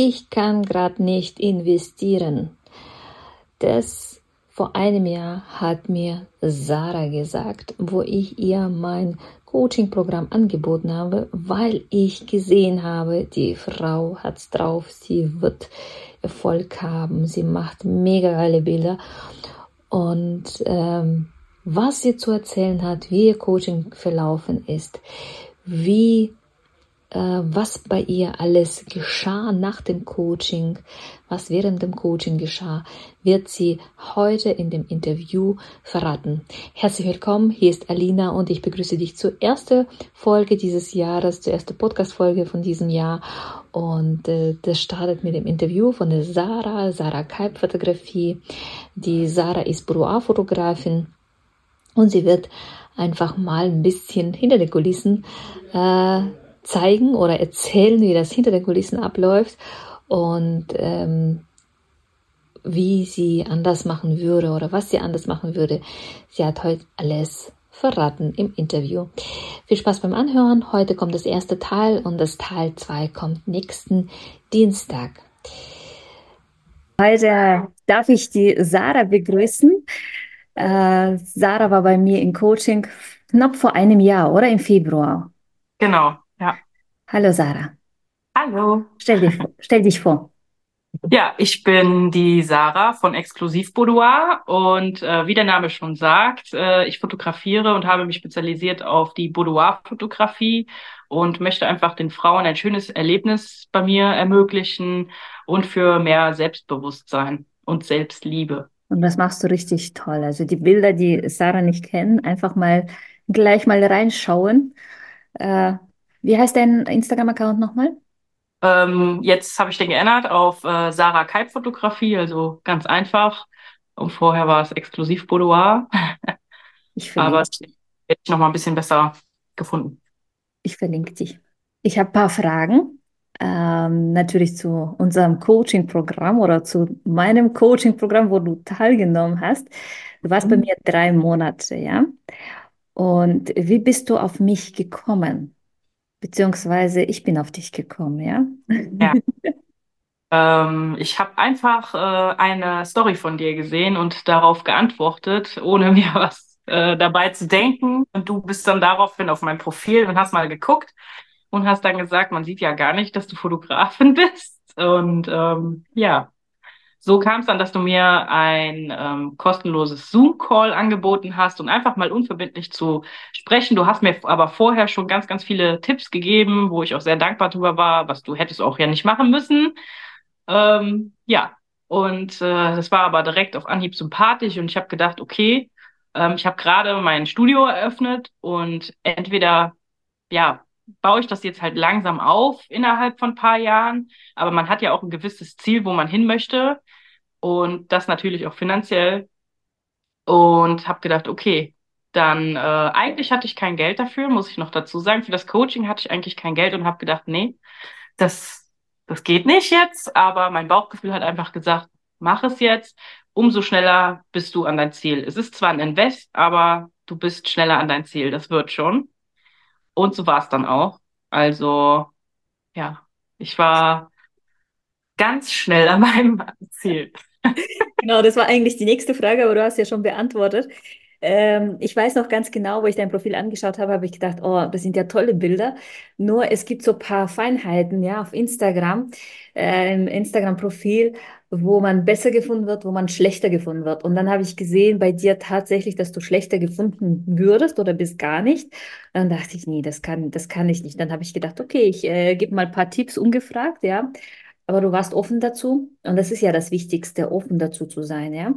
ich kann gerade nicht investieren. Das vor einem Jahr hat mir Sarah gesagt, wo ich ihr mein Coaching-Programm angeboten habe, weil ich gesehen habe, die Frau hat's drauf, sie wird Erfolg haben, sie macht mega geile Bilder. Und ähm, was sie zu erzählen hat, wie ihr Coaching verlaufen ist, wie was bei ihr alles geschah nach dem Coaching, was während dem Coaching geschah, wird sie heute in dem Interview verraten. Herzlich willkommen, hier ist Alina und ich begrüße dich zur ersten Folge dieses Jahres, zur ersten Podcast-Folge von diesem Jahr. Und äh, das startet mit dem Interview von der Sarah, Sarah Kalb Fotografie. Die Sarah ist Boudoir-Fotografin und sie wird einfach mal ein bisschen hinter den Kulissen äh, zeigen oder erzählen, wie das hinter den Kulissen abläuft und ähm, wie sie anders machen würde oder was sie anders machen würde. Sie hat heute alles verraten im Interview. Viel Spaß beim Anhören. Heute kommt das erste Teil und das Teil 2 kommt nächsten Dienstag. Heute darf ich die Sarah begrüßen. Äh, Sarah war bei mir im Coaching knapp vor einem Jahr, oder? Im Februar. Genau. Hallo Sarah. Hallo. Stell dich, stell dich vor. Ja, ich bin die Sarah von Exklusiv Boudoir und äh, wie der Name schon sagt, äh, ich fotografiere und habe mich spezialisiert auf die Boudoir-Fotografie und möchte einfach den Frauen ein schönes Erlebnis bei mir ermöglichen und für mehr Selbstbewusstsein und Selbstliebe. Und das machst du richtig toll. Also die Bilder, die Sarah nicht kennt, einfach mal gleich mal reinschauen. Äh, wie heißt dein Instagram-Account nochmal? Ähm, jetzt habe ich den geändert auf äh, Sarah Kalb Fotografie, also ganz einfach. Und vorher war es exklusiv Boudoir. Ich Aber verlinke, jetzt noch mal ein bisschen besser gefunden. ich verlinke dich. Ich habe ein paar Fragen. Ähm, natürlich zu unserem Coaching-Programm oder zu meinem Coaching-Programm, wo du teilgenommen hast. Du warst bei Mhm. mir drei Monate, ja? Und wie bist du auf mich gekommen? Beziehungsweise ich bin auf dich gekommen, ja? Ja. Ähm, ich habe einfach äh, eine Story von dir gesehen und darauf geantwortet, ohne mir was äh, dabei zu denken. Und du bist dann daraufhin auf mein Profil und hast mal geguckt und hast dann gesagt, man sieht ja gar nicht, dass du Fotografin bist. Und ähm, ja, so kam es dann, dass du mir ein ähm, kostenloses Zoom-Call angeboten hast und einfach mal unverbindlich zu sprechen. Du hast mir aber vorher schon ganz, ganz viele Tipps gegeben, wo ich auch sehr dankbar drüber war, was du hättest auch ja nicht machen müssen. Ähm, ja, und äh, das war aber direkt auf Anhieb sympathisch und ich habe gedacht, okay, ähm, ich habe gerade mein Studio eröffnet und entweder, ja, baue ich das jetzt halt langsam auf innerhalb von ein paar Jahren, aber man hat ja auch ein gewisses Ziel, wo man hin möchte und das natürlich auch finanziell und habe gedacht, okay, dann äh, eigentlich hatte ich kein Geld dafür, muss ich noch dazu sagen. Für das Coaching hatte ich eigentlich kein Geld und habe gedacht, nee, das, das geht nicht jetzt, aber mein Bauchgefühl hat einfach gesagt, mach es jetzt, umso schneller bist du an dein Ziel. Es ist zwar ein Invest, aber du bist schneller an dein Ziel, das wird schon. Und so war es dann auch. Also, ja, ich war ganz schnell an meinem Ziel. Genau, das war eigentlich die nächste Frage, aber du hast ja schon beantwortet. Ähm, ich weiß noch ganz genau, wo ich dein Profil angeschaut habe, habe ich gedacht, oh, das sind ja tolle Bilder. Nur es gibt so ein paar Feinheiten, ja, auf Instagram, äh, im Instagram-Profil, wo man besser gefunden wird, wo man schlechter gefunden wird. Und dann habe ich gesehen bei dir tatsächlich, dass du schlechter gefunden würdest oder bist gar nicht. Dann dachte ich, nee, das kann, das kann ich nicht. Dann habe ich gedacht, okay, ich äh, gebe mal ein paar Tipps ungefragt, ja. Aber du warst offen dazu. Und das ist ja das Wichtigste, offen dazu zu sein, ja.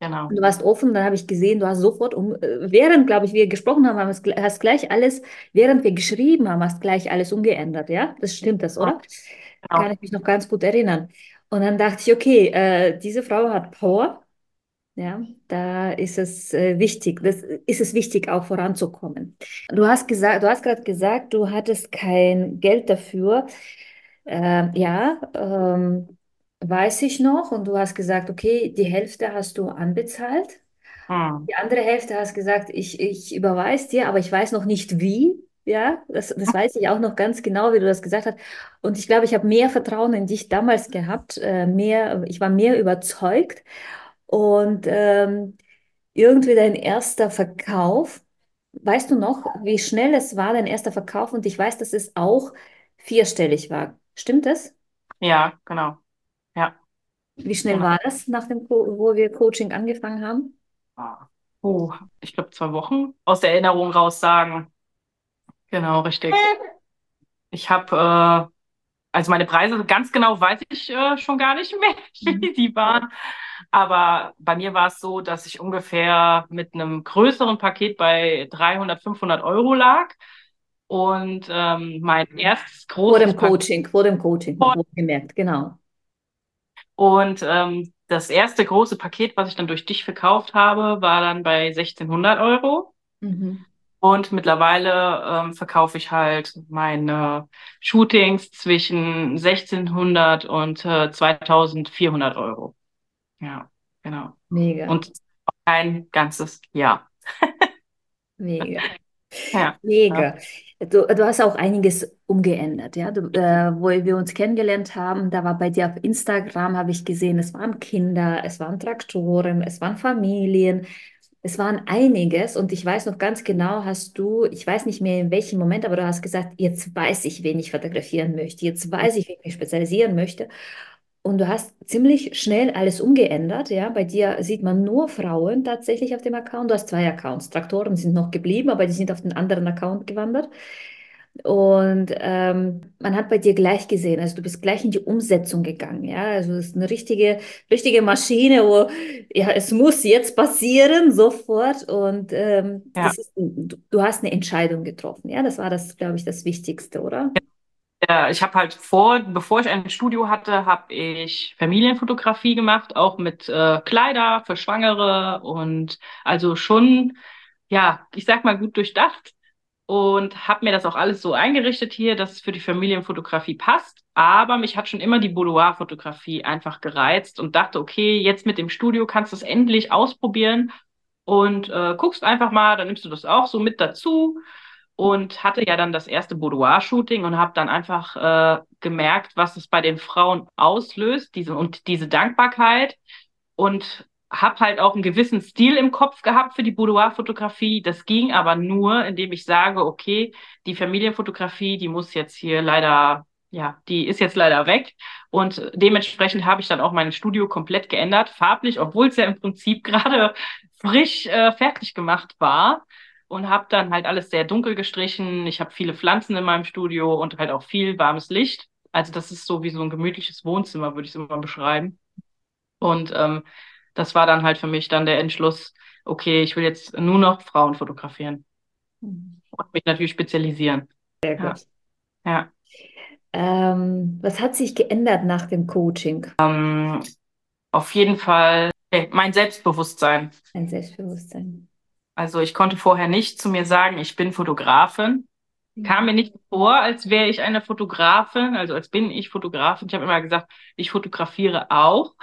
Genau. Du warst offen, dann habe ich gesehen, du hast sofort, um, äh, während, glaube ich, wir gesprochen haben, hast gleich alles, während wir geschrieben haben, hast gleich alles umgeändert, ja? Das stimmt das, oder? Kann Genau. ich mich noch ganz gut erinnern. Und dann dachte ich, okay, äh, diese Frau hat Power, ja, da ist es äh, wichtig, das ist es wichtig, auch voranzukommen. Du hast gesagt, du hast gerade gesagt, du hattest kein Geld dafür. Ähm, ja, ähm, weiß ich noch. Und du hast gesagt, okay, die Hälfte hast du anbezahlt. Hm. Die andere Hälfte hast gesagt, ich, ich überweise dir, aber ich weiß noch nicht wie. Ja, das, das weiß ich auch noch ganz genau, wie du das gesagt hast. Und ich glaube, ich habe mehr Vertrauen in dich damals gehabt, äh, mehr, ich war mehr überzeugt. Und ähm, irgendwie dein erster Verkauf, weißt du noch, wie schnell es war, dein erster Verkauf? Und ich weiß, dass es auch vierstellig war. Stimmt das? Ja, genau. Ja, Wie schnell genau. war das, nach dem, Co wo wir Coaching angefangen haben? Oh, ich glaube zwei Wochen aus der Erinnerung raus sagen. Genau, richtig. Ich habe, äh, also meine Preise ganz genau weiß ich äh, schon gar nicht mehr, Mhm. wie die waren. Aber bei mir war es so, dass ich ungefähr mit einem größeren Paket bei 300, 500 Euro lag. Und ähm, mein erstes Vor großes dem Paket Coaching, vor dem Coaching, wohlgemerkt, genau. und ähm, das erste große Paket, was ich dann durch dich verkauft habe, war dann bei 1600 Euro. Mhm. Und mittlerweile ähm, verkaufe ich halt meine Shootings zwischen 1600 und äh, 2400 Euro. Ja, genau. Mega, Und ein ganzes Jahr. mega. Ja, ja, Mega. Du, du hast auch einiges umgeändert, ja. Du, äh, wo wir uns kennengelernt haben, da war bei dir auf Instagram, habe ich gesehen, es waren Kinder, es waren Traktoren, es waren Familien, es waren einiges. Und ich weiß noch ganz genau, hast du, ich weiß nicht mehr in welchem Moment, aber du hast gesagt, jetzt weiß ich, wen ich fotografieren möchte, jetzt weiß ich, wen ich mich spezialisieren möchte. Und du hast ziemlich schnell alles umgeändert, ja. Bei dir sieht man nur Frauen tatsächlich auf dem Account. Du hast zwei Accounts. Traktoren sind noch geblieben, aber die sind auf den anderen Account gewandert. Und ähm, man hat bei dir gleich gesehen, also du bist gleich in die Umsetzung gegangen, ja. Also es ist eine richtige, richtige Maschine, wo ja, es muss jetzt passieren, sofort. Und ähm, ja. ist, du, du hast eine Entscheidung getroffen, ja. Das war das, glaube ich, das Wichtigste, oder? Ja, ich habe halt vor, bevor ich ein Studio hatte, habe ich Familienfotografie gemacht, auch mit äh, Kleider für Schwangere und also schon, ja, ich sag mal gut durchdacht und habe mir das auch alles so eingerichtet hier, dass es für die Familienfotografie passt. Aber mich hat schon immer die Boudoir-Fotografie einfach gereizt und dachte, okay, jetzt mit dem Studio kannst du es endlich ausprobieren und äh, guckst einfach mal, dann nimmst du das auch so mit dazu und hatte ja dann das erste Boudoir-Shooting und habe dann einfach äh, gemerkt, was es bei den Frauen auslöst, diese und diese Dankbarkeit und habe halt auch einen gewissen Stil im Kopf gehabt für die Boudoir-Fotografie. Das ging aber nur, indem ich sage, okay, die Familienfotografie, die muss jetzt hier leider, ja, die ist jetzt leider weg. Und dementsprechend habe ich dann auch mein Studio komplett geändert, farblich, obwohl es ja im Prinzip gerade frisch äh, fertig gemacht war. Und habe dann halt alles sehr dunkel gestrichen. Ich habe viele Pflanzen in meinem Studio und halt auch viel warmes Licht. Also das ist so wie so ein gemütliches Wohnzimmer, würde ich es immer beschreiben. Und ähm, das war dann halt für mich dann der Entschluss, okay, ich will jetzt nur noch Frauen fotografieren Mhm. und mich natürlich spezialisieren. Sehr Ja, gut. ja. Ähm, was hat sich geändert nach dem Coaching? Ähm, auf jeden Fall äh, mein Selbstbewusstsein. Ein Selbstbewusstsein. Also ich konnte vorher nicht zu mir sagen, ich bin Fotografin. Kam Mhm. mir nicht vor, als wäre ich eine Fotografin, also als bin ich Fotografin. Ich habe immer gesagt, ich fotografiere auch.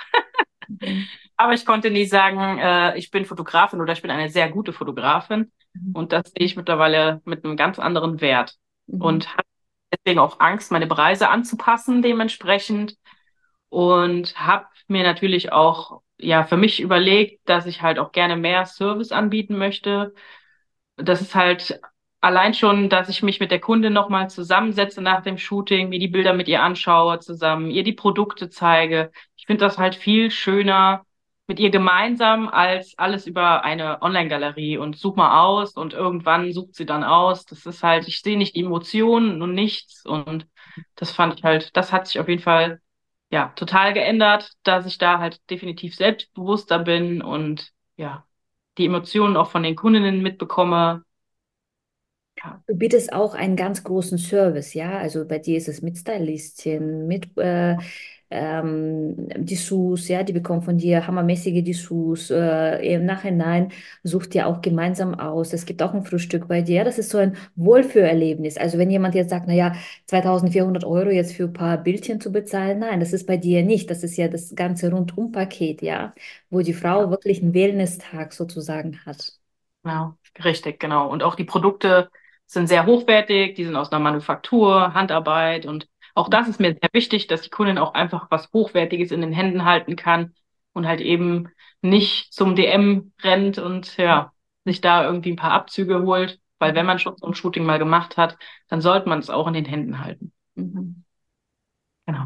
Mhm. Aber ich konnte nie sagen, äh, ich bin Fotografin oder ich bin eine sehr gute Fotografin. Mhm. Und das sehe ich mittlerweile mit einem ganz anderen Wert. Mhm. Und habe deswegen auch Angst, meine Preise anzupassen dementsprechend. Und habe mir natürlich auch ja für mich überlegt, dass ich halt auch gerne mehr Service anbieten möchte. Das ist halt allein schon, dass ich mich mit der Kundin nochmal zusammensetze nach dem Shooting, mir die Bilder mit ihr anschaue zusammen, ihr die Produkte zeige. Ich finde das halt viel schöner mit ihr gemeinsam als alles über eine Online-Galerie und such mal aus und irgendwann sucht sie dann aus. Das ist halt, ich sehe nicht Emotionen und nichts und das fand ich halt, das hat sich auf jeden Fall ja total geändert, dass ich da halt definitiv selbstbewusster bin und ja, die Emotionen auch von den Kundinnen mitbekomme. Ja, Du bietest auch einen ganz großen Service, ja? Also bei dir ist es mit Stylistchen, mit äh, ähm, Dessous, ja? Die bekommen von dir hammermäßige Dessous. Äh, im Nachhinein sucht ihr auch gemeinsam aus. Es gibt auch ein Frühstück bei dir. Das ist so ein Wohlfühlerlebnis. Also wenn jemand jetzt sagt, naja, 2400 Euro jetzt für ein paar Bildchen zu bezahlen, nein, das ist bei dir nicht. Das ist ja das ganze Rundumpaket, ja? Wo die Frau ja, wirklich einen Wellness-Tag sozusagen hat. genau, richtig, genau. Und auch die Produkte sind sehr hochwertig, die sind aus einer Manufaktur, Handarbeit und auch das ist mir sehr wichtig, dass die Kundin auch einfach was Hochwertiges in den Händen halten kann und halt eben nicht zum DM rennt und ja, sich da irgendwie ein paar Abzüge holt, weil wenn man schon so ein Shooting mal gemacht hat, dann sollte man es auch in den Händen halten. Mhm. Genau.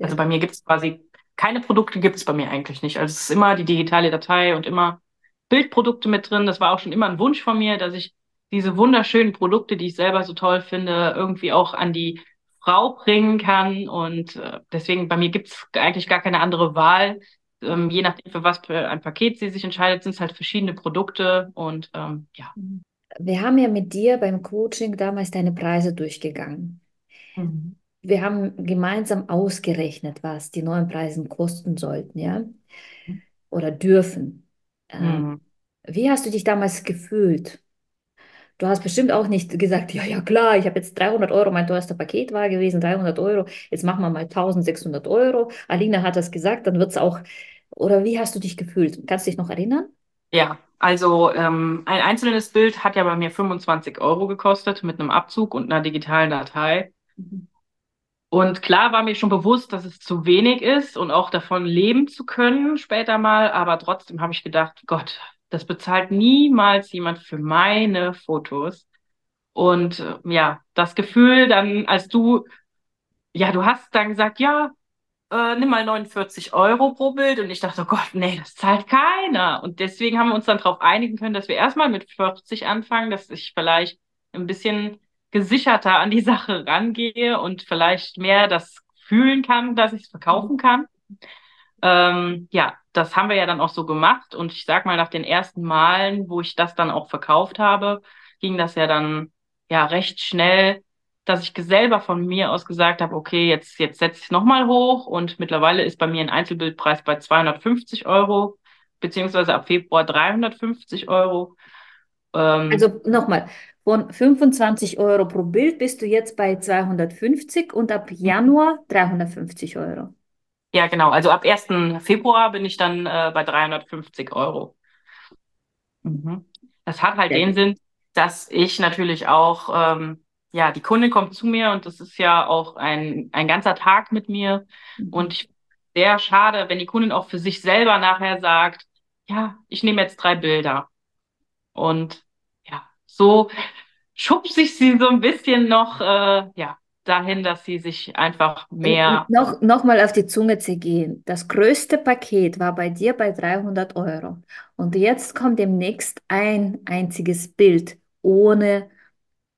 Also bei mir gibt es quasi keine Produkte gibt es bei mir eigentlich nicht. Also es ist immer die digitale Datei und immer Bildprodukte mit drin. Das war auch schon immer ein Wunsch von mir, dass ich diese wunderschönen Produkte, die ich selber so toll finde, irgendwie auch an die Frau bringen kann. Und äh, deswegen bei mir gibt es eigentlich gar keine andere Wahl. Ähm, je nachdem, für was für ein Paket sie sich entscheidet, sind es halt verschiedene Produkte und ähm, ja. Wir haben ja mit dir beim Coaching damals deine Preise durchgegangen. Mhm. Wir haben gemeinsam ausgerechnet, was die neuen Preise kosten sollten, ja? Oder dürfen. Ähm, Mhm. wie hast du dich damals gefühlt? Du hast bestimmt auch nicht gesagt, ja, ja, klar, ich habe jetzt 300 Euro, mein teuerster Paket war gewesen, 300 Euro, jetzt machen wir mal 1600 Euro. Alina hat das gesagt, dann wird es auch, oder wie hast du dich gefühlt? Kannst du dich noch erinnern? Ja, also ähm, ein einzelnes Bild hat ja bei mir 25 Euro gekostet mit einem Abzug und einer digitalen Datei. Mhm. Und klar war mir schon bewusst, dass es zu wenig ist und auch davon leben zu können später mal, aber trotzdem habe ich gedacht, Gott, das bezahlt niemals jemand für meine Fotos. Und äh, ja, das Gefühl dann, als du, ja, du hast dann gesagt, ja, äh, nimm mal 49 Euro pro Bild. Und ich dachte, oh Gott, nee, das zahlt keiner. Und deswegen haben wir uns dann darauf einigen können, dass wir erstmal mit 40 anfangen, dass ich vielleicht ein bisschen gesicherter an die Sache rangehe und vielleicht mehr das fühlen kann, dass ich es verkaufen kann. Ähm, ja, das haben wir ja dann auch so gemacht. Und ich sag mal, nach den ersten Malen, wo ich das dann auch verkauft habe, ging das ja dann ja recht schnell, dass ich selber von mir aus gesagt habe, okay, jetzt, jetzt setze ich es nochmal hoch. Und mittlerweile ist bei mir ein Einzelbildpreis bei 250 Euro, beziehungsweise ab Februar 350 Euro. Ähm, Also nochmal, von 25 Euro pro Bild bist du jetzt bei 250 und ab Januar 350 Euro. Ja, genau. Also ab 1. Februar bin ich dann äh, bei 350 Euro. Mhm. Das hat halt Sehr den. Sinn, dass ich natürlich auch, ähm, ja, die Kundin kommt zu mir und das ist ja auch ein, ein ganzer Tag mit mir. Und Mhm. ich sehr schade, wenn die Kundin auch für sich selber nachher sagt, ja, ich nehme jetzt drei Bilder. Und ja, so schubse ich sie so ein bisschen noch, äh, ja, dahin, dass sie sich einfach mehr, und noch, noch mal auf die Zunge zu gehen. Das größte Paket war bei dir bei 300 Euro. Und jetzt kommt demnächst ein einziges Bild ohne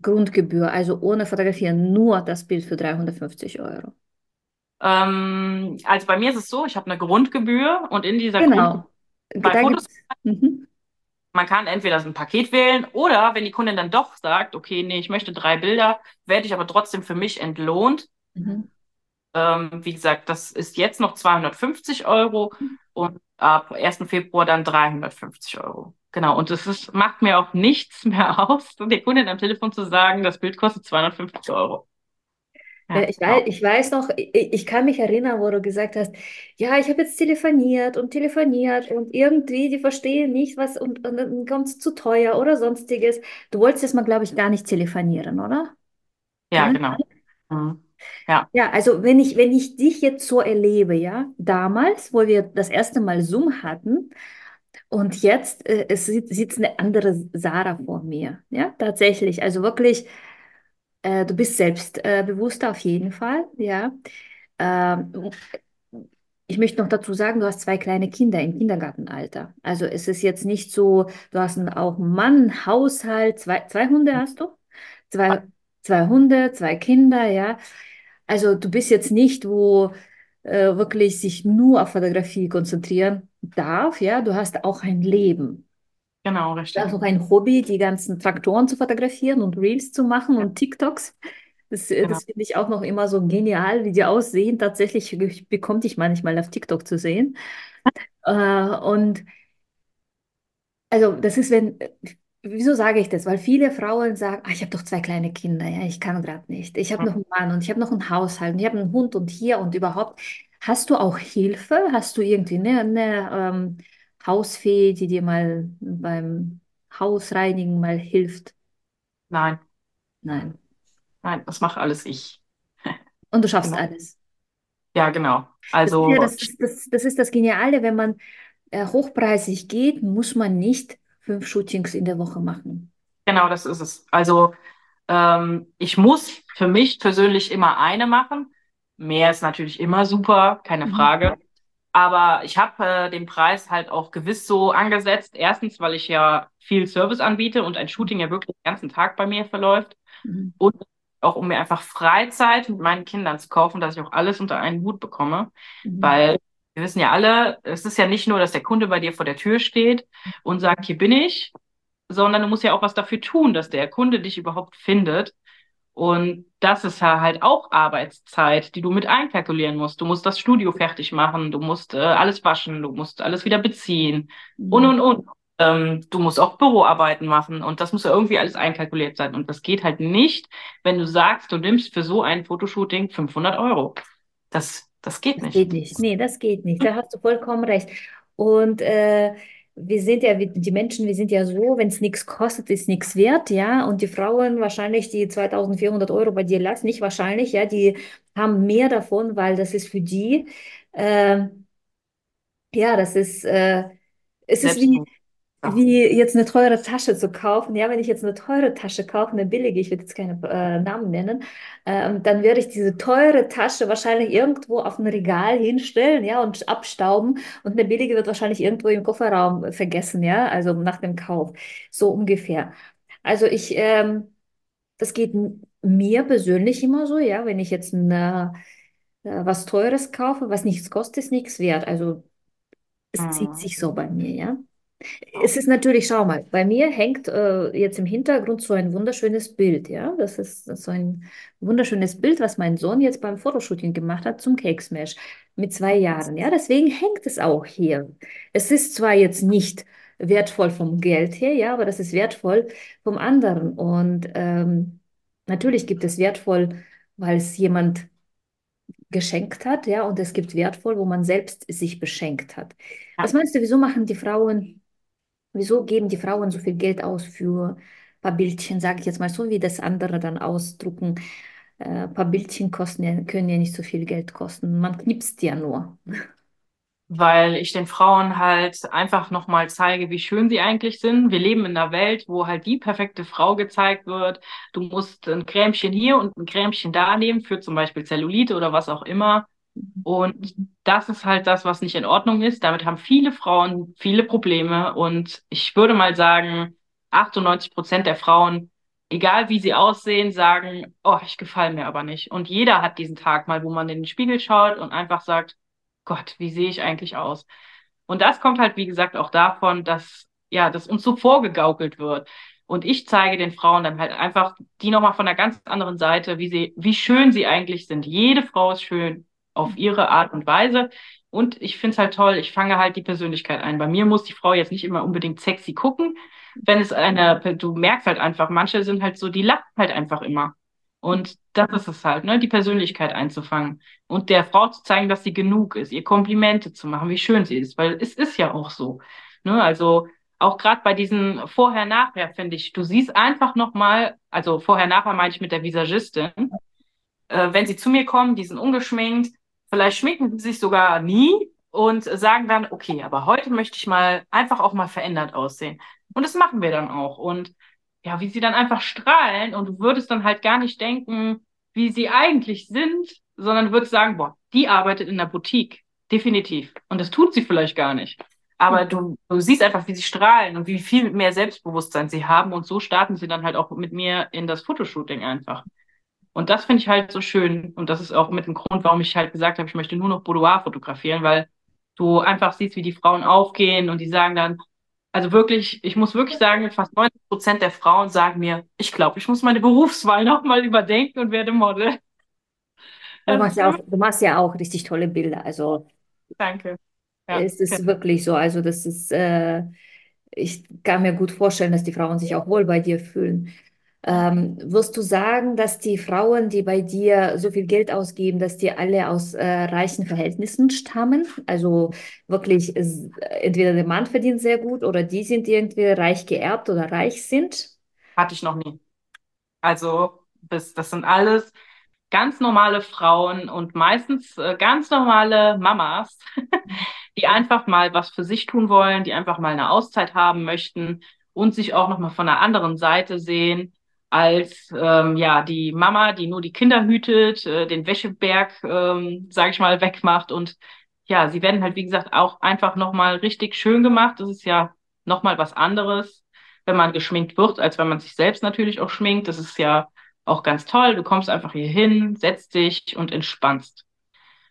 Grundgebühr, also ohne Fotografieren, nur das Bild für 350 Euro. ähm, also bei mir ist es so, ich habe eine Grundgebühr und in dieser Grundgebühr Genau. bei Da Fotos gibt's. Mhm. Man kann entweder ein Paket wählen oder wenn die Kundin dann doch sagt, okay, nee, ich möchte drei Bilder, werde ich aber trotzdem für mich entlohnt. Mhm. Ähm, wie gesagt, das ist jetzt noch 250 Euro und ab 1. Februar dann 350 Euro. Genau, und es ist, macht mir auch nichts mehr aus, der Kundin am Telefon zu sagen, das Bild kostet 250 Euro. Ja, Ja, ich genau. weiß, ich weiß noch, ich, ich kann mich erinnern, wo du gesagt hast, ja, ich habe jetzt telefoniert und telefoniert und irgendwie, die verstehen nicht, was und, und dann kommt es zu teuer oder sonstiges. Du wolltest jetzt mal, glaube ich, gar nicht telefonieren, oder? Ja, genau. Mhm. Ja, Ja, also wenn ich, wenn ich dich jetzt so erlebe, ja, damals, wo wir das erste Mal Zoom hatten und jetzt äh, es sitzt, sitzt eine andere Sarah vor mir, ja, tatsächlich, also wirklich, äh, du bist selbstbewusster auf jeden Fall, ja. Ähm, ich möchte noch dazu sagen, du hast zwei kleine Kinder im Kindergartenalter. Also es ist jetzt nicht so, du hast einen, auch einen Mann, Haushalt, zwei, zwei Hunde hast du? Zwei, zwei Hunde, zwei Kinder, ja. Also du bist jetzt nicht, wo äh, wirklich sich nur auf Fotografie konzentrieren darf, ja. Du hast auch ein Leben. Genau, richtig. auch ein Hobby, die ganzen Traktoren zu fotografieren und Reels zu machen Ja, und TikToks. Das, äh, genau. das finde ich auch noch immer so genial, wie die aussehen. Tatsächlich bekomme ich manchmal auf TikTok zu sehen. Äh, und also das ist, wenn, äh, wieso sage ich das? Weil viele Frauen sagen, ah, ich habe doch zwei kleine Kinder, ja, ich kann gerade nicht. Ich habe noch einen Mann und ich habe noch einen Haushalt und ich habe einen Hund und hier und überhaupt. Hast du auch Hilfe? Hast du irgendwie eine, eine ähm, Hausfee, die dir mal beim Hausreinigen mal hilft? Nein. Nein. Nein, das mache alles ich. Und du schaffst Genau. alles. Ja, genau. Das ist ja Also das, das, das, ist das Geniale, wenn man äh, hochpreisig geht, muss man nicht fünf Shootings in der Woche machen. genau, das ist es. Also ähm, ich muss für mich persönlich immer eine machen. Mehr ist natürlich immer super, keine Mhm. Aber ich habe äh, den Preis halt auch gewiss so angesetzt. Erstens, weil ich ja viel Service anbiete und ein Shooting ja wirklich den ganzen Tag bei mir verläuft. Mhm. Und auch um mir einfach Freizeit mit meinen Kindern zu kaufen, dass ich auch alles unter einen Hut bekomme. Mhm. Weil wir wissen ja alle, es ist ja nicht nur, dass der Kunde bei dir vor der Tür steht und sagt, hier bin ich, sondern du musst ja auch was dafür tun, dass der Kunde dich überhaupt findet. Und das ist ja halt auch Arbeitszeit, die du mit einkalkulieren musst. Du musst das Studio fertig machen, du musst äh, alles waschen, du musst alles wieder beziehen und, Mhm. und, und. Ähm, du musst auch Büroarbeiten machen und das muss ja irgendwie alles einkalkuliert sein. Und das geht halt nicht, wenn du sagst, du nimmst für so ein Fotoshooting 500 Euro. Das, das geht Das nicht. geht nicht. Nee, das geht nicht. Da hast du vollkommen recht. Und äh, wir sind ja, die Menschen, wir sind ja so, wenn es nichts kostet, ist nichts wert, ja. Und die Frauen wahrscheinlich, die 2400 Euro bei dir lassen, nicht wahrscheinlich, ja, die haben mehr davon, weil das ist für die, äh, ja, das ist, äh, es ist wie. Wie jetzt eine teure Tasche zu kaufen. Ja, wenn ich jetzt eine teure Tasche kaufe, eine billige, ich will jetzt keine äh, Namen nennen, ähm, dann werde ich diese teure Tasche wahrscheinlich irgendwo auf ein Regal hinstellen, ja, und abstauben. Und eine billige wird wahrscheinlich irgendwo im Kofferraum vergessen, ja, also nach dem Kauf. So ungefähr. Also ich, ähm, das geht mir persönlich immer so, ja, wenn ich jetzt ein, äh, äh, was Teures kaufe, was nichts kostet, ist nichts wert. Also es zieht Mhm. sich so bei mir, ja. Es ist natürlich, schau mal, bei mir hängt äh, jetzt im Hintergrund so ein wunderschönes Bild, ja. Das ist so ein wunderschönes Bild, was mein Sohn jetzt beim Fotoshooting gemacht hat zum Cake Smash mit zwei Jahren, ja. Deswegen hängt es auch hier. Es ist zwar jetzt nicht wertvoll vom Geld her, ja, aber das ist wertvoll vom anderen. Und ähm, natürlich gibt es wertvoll, weil es jemand geschenkt hat, ja, und es gibt wertvoll, wo man selbst sich beschenkt hat. Was meinst du, wieso machen die Frauen Wieso geben die Frauen so viel Geld aus für ein paar Bildchen, sage ich jetzt mal, so wie das andere dann ausdrucken? Äh, ein paar Bildchen kosten ja, können ja nicht so viel Geld kosten. Man knipst ja nur. weil ich den Frauen halt einfach nochmal zeige, wie schön sie eigentlich sind. Wir leben in einer Welt, wo halt die perfekte Frau gezeigt wird. Du musst ein Cremchen hier und ein Cremchen da nehmen für zum Beispiel Zellulite oder was auch immer. Und das ist halt das, was nicht in Ordnung ist. Damit haben viele Frauen viele Probleme. Und ich würde mal sagen, 98 Prozent der Frauen, egal wie sie aussehen, sagen, oh, ich gefalle mir aber nicht. Und jeder hat diesen Tag mal, wo man in den Spiegel schaut und einfach sagt, Gott, wie sehe ich eigentlich aus? Und das kommt halt, wie gesagt, auch davon, dass, ja, dass uns so vorgegaukelt wird. Und ich zeige den Frauen dann halt einfach die nochmal von einer ganz anderen Seite, wie sie, wie schön sie eigentlich sind. Jede Frau ist schön auf ihre Art und Weise. Und ich finde es halt toll, ich fange halt die Persönlichkeit ein. Bei mir muss die Frau jetzt nicht immer unbedingt sexy gucken. Wenn es eine, du merkst halt einfach, manche sind halt so, die lachen halt einfach immer. Und das ist es halt, ne, die Persönlichkeit einzufangen und der Frau zu zeigen, dass sie genug ist, ihr Komplimente zu machen, wie schön sie ist, weil es ist ja auch so. Ne? Also auch gerade bei diesen Vorher-Nachher finde ich, du siehst einfach nochmal, also Vorher-Nachher meine ich mit der Visagistin, äh, wenn sie zu mir kommen, die sind ungeschminkt, vielleicht schminken sie sich sogar nie und sagen dann, okay, aber heute möchte ich mal einfach auch mal verändert aussehen. Und das machen wir dann auch. Und ja, wie sie dann einfach strahlen und du würdest dann halt gar nicht denken, wie sie eigentlich sind, sondern du würdest sagen, boah, die arbeitet in der Boutique. Definitiv. Und das tut sie vielleicht gar nicht. Aber du, du siehst einfach, wie sie strahlen und wie viel mehr Selbstbewusstsein sie haben. Und so starten sie dann halt auch mit mir in das Fotoshooting einfach. Und das finde ich halt so schön. Und das ist auch mit dem Grund, warum ich halt gesagt habe, ich möchte nur noch Boudoir fotografieren, weil du einfach siehst, wie die Frauen aufgehen und die sagen dann, also wirklich, ich muss wirklich sagen, fast 90 Prozent der Frauen sagen mir, ich glaube, ich muss meine Berufswahl nochmal überdenken und werde Model. Du machst ja auch, du machst ja auch richtig tolle Bilder. Also danke. Ja, es ist wirklich so. Also das ist, äh, ich kann mir gut vorstellen, dass die Frauen sich auch wohl bei dir fühlen. Ähm, wirst du sagen, dass die Frauen, die bei dir so viel Geld ausgeben, dass die alle aus äh, reichen Verhältnissen stammen? Also wirklich, entweder der Mann verdient sehr gut oder die sind irgendwie reich geerbt oder reich sind? hatte ich noch nie. Also bist. Das sind alles ganz normale Frauen und meistens äh, ganz normale Mamas, die einfach mal was für sich tun wollen, die einfach mal eine Auszeit haben möchten und sich auch noch mal von der anderen Seite sehen als ähm, ja die Mama, die nur die Kinder hütet, äh, den Wäscheberg, ähm, sage ich mal, wegmacht und ja, sie werden halt wie gesagt auch einfach noch mal richtig schön gemacht. Das ist ja noch mal was anderes, wenn man geschminkt wird, als wenn man sich selbst natürlich auch schminkt. Das ist ja auch ganz toll. Du kommst einfach hier hin, setzt dich und entspannst.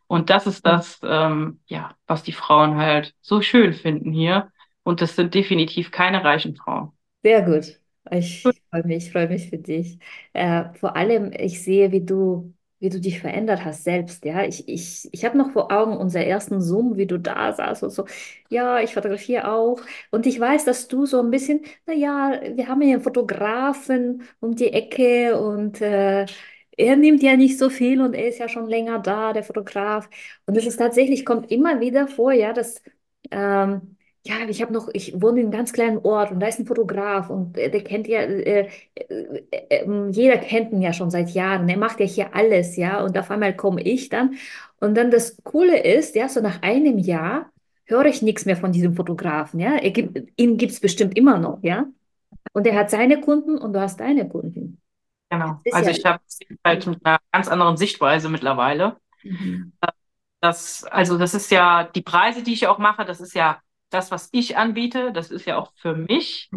Und das ist das, ähm, ja, was die Frauen halt so schön finden hier. Und das sind definitiv keine reichen Frauen. Sehr gut. Ich freue mich, freue mich für dich. Äh, vor allem, ich sehe, wie du, wie du dich verändert hast selbst. Ja, ich, ich, ich habe noch vor Augen unser ersten Zoom, wie du da saßt und so. Ja, ich fotografiere auch. Und ich weiß, dass du so ein bisschen, naja, wir haben hier einen Fotografen um die Ecke und äh, er nimmt ja nicht so viel und er ist ja schon länger da, der Fotograf. Und es ist tatsächlich, kommt immer wieder vor, ja, dass ähm, ja, ich habe noch, ich wohne in einem ganz kleinen Ort und da ist ein Fotograf und äh, der kennt ja, äh, äh, äh, ähm, jeder kennt ihn ja schon seit Jahren. Er macht ja hier alles, ja. Und auf einmal komme ich dann. Und dann das Coole ist, ja, so nach einem Jahr höre ich nichts mehr von diesem Fotografen, ja. Er gibt, ihn gibt es bestimmt immer noch, ja. Und er hat seine Kunden und du hast deine Kunden. Genau. Also ja ich habe halt mit einer ganz anderen Sichtweise mittlerweile. Mhm. Das, also das ist ja die Preise, die ich auch mache, das ist ja das, was ich anbiete, das ist ja auch für mich.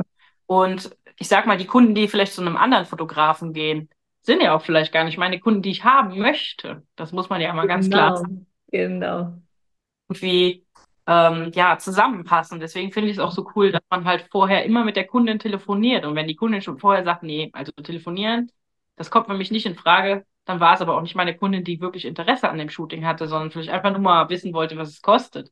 Und ich sag mal, die Kunden, die vielleicht zu einem anderen Fotografen gehen, sind ja auch vielleicht gar nicht meine Kunden, die ich haben möchte. Das muss man ja mal ganz genau, klar sagen. Genau. Irgendwie ähm, ja, zusammenpassen. Deswegen finde ich es auch so cool, dass man halt vorher immer mit der Kundin telefoniert. Und wenn die Kundin schon vorher sagt, nee, also telefonieren, das kommt für mich nicht in Frage, dann war es aber auch nicht meine Kundin, die wirklich Interesse an dem Shooting hatte, sondern vielleicht einfach nur mal wissen wollte, was es kostet.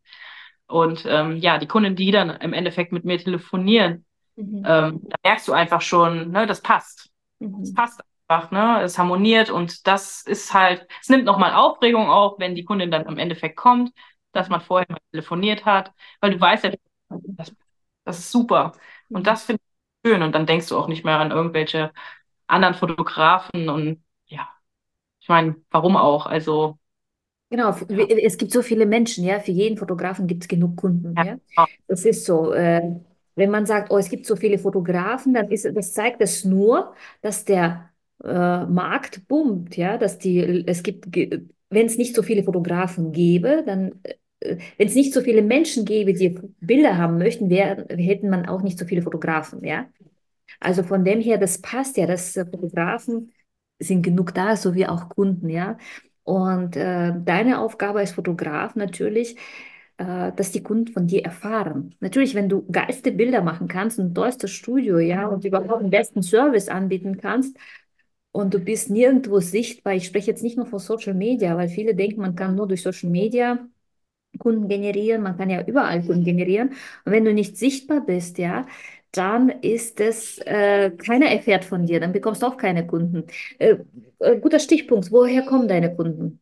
Und ähm, ja, die Kunden, die dann im Endeffekt mit mir telefonieren, mhm. ähm, da merkst du einfach schon, ne, das passt. Mhm. Das passt einfach, ne? Es harmoniert und das ist halt, es nimmt nochmal Aufregung auch, wenn die Kundin dann im Endeffekt kommt, dass man vorher mal telefoniert hat, weil du weißt ja, das, das ist super. Und mhm. das finde ich schön. Und dann denkst du auch nicht mehr an irgendwelche anderen Fotografen und ja, ich meine, warum auch? Also Genau, es gibt so viele Menschen, ja, für jeden Fotografen gibt es genug Kunden, ja. ja. Das ist so. Äh, wenn man sagt, oh, es gibt so viele Fotografen, dann ist, das zeigt es nur, dass der äh, Markt boomt, ja, dass die, es gibt, wenn es nicht so viele Fotografen gäbe, dann, äh, wenn es nicht so viele Menschen gäbe, die Bilder haben möchten, wär, hätten man auch nicht so viele Fotografen, ja. Also von dem her, das passt ja, dass Fotografen sind genug da, so wie auch Kunden, ja. Und äh, deine Aufgabe als Fotograf natürlich, äh, dass die Kunden von dir erfahren. Natürlich, wenn du geiste Bilder machen kannst, ein tollstes Studio, ja, und überhaupt den besten Service anbieten kannst und du bist nirgendwo sichtbar. Ich spreche jetzt nicht nur von Social Media, weil viele denken, man kann nur durch Social Media Kunden generieren, man kann ja überall Kunden generieren. Und wenn du nicht sichtbar bist, ja, dann ist es, äh, keiner erfährt von dir, dann bekommst du auch keine Kunden. Äh, äh, guter Stichpunkt, woher kommen deine Kunden?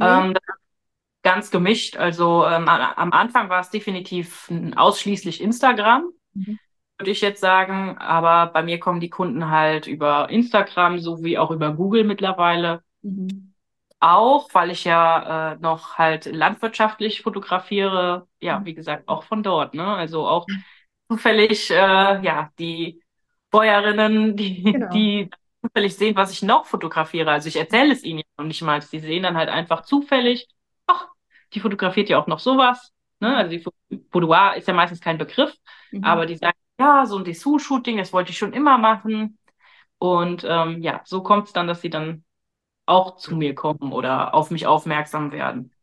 Ähm, ganz gemischt. Also ähm, am Anfang war es definitiv ausschließlich Instagram, mhm. würde ich jetzt sagen. Aber bei mir kommen die Kunden halt über Instagram sowie auch über Google mittlerweile. Mhm. Auch, weil ich ja äh, noch halt landwirtschaftlich fotografiere. Ja, mhm. wie gesagt, auch von dort. Ne? Also auch zufällig, äh, ja, die Bäuerinnen, die, genau. die zufällig sehen, was ich noch fotografiere. Also ich erzähle es ihnen ja noch nicht mal. Sie sehen dann halt einfach zufällig, ach, die fotografiert ja auch noch sowas. Ne? Also die Boudoir ist ja meistens kein Begriff, mhm. aber die sagen, ja, so ein Dessous-Shooting, das wollte ich schon immer machen. Und ähm, ja, so kommt es dann, dass sie dann auch zu mir kommen oder auf mich aufmerksam werden.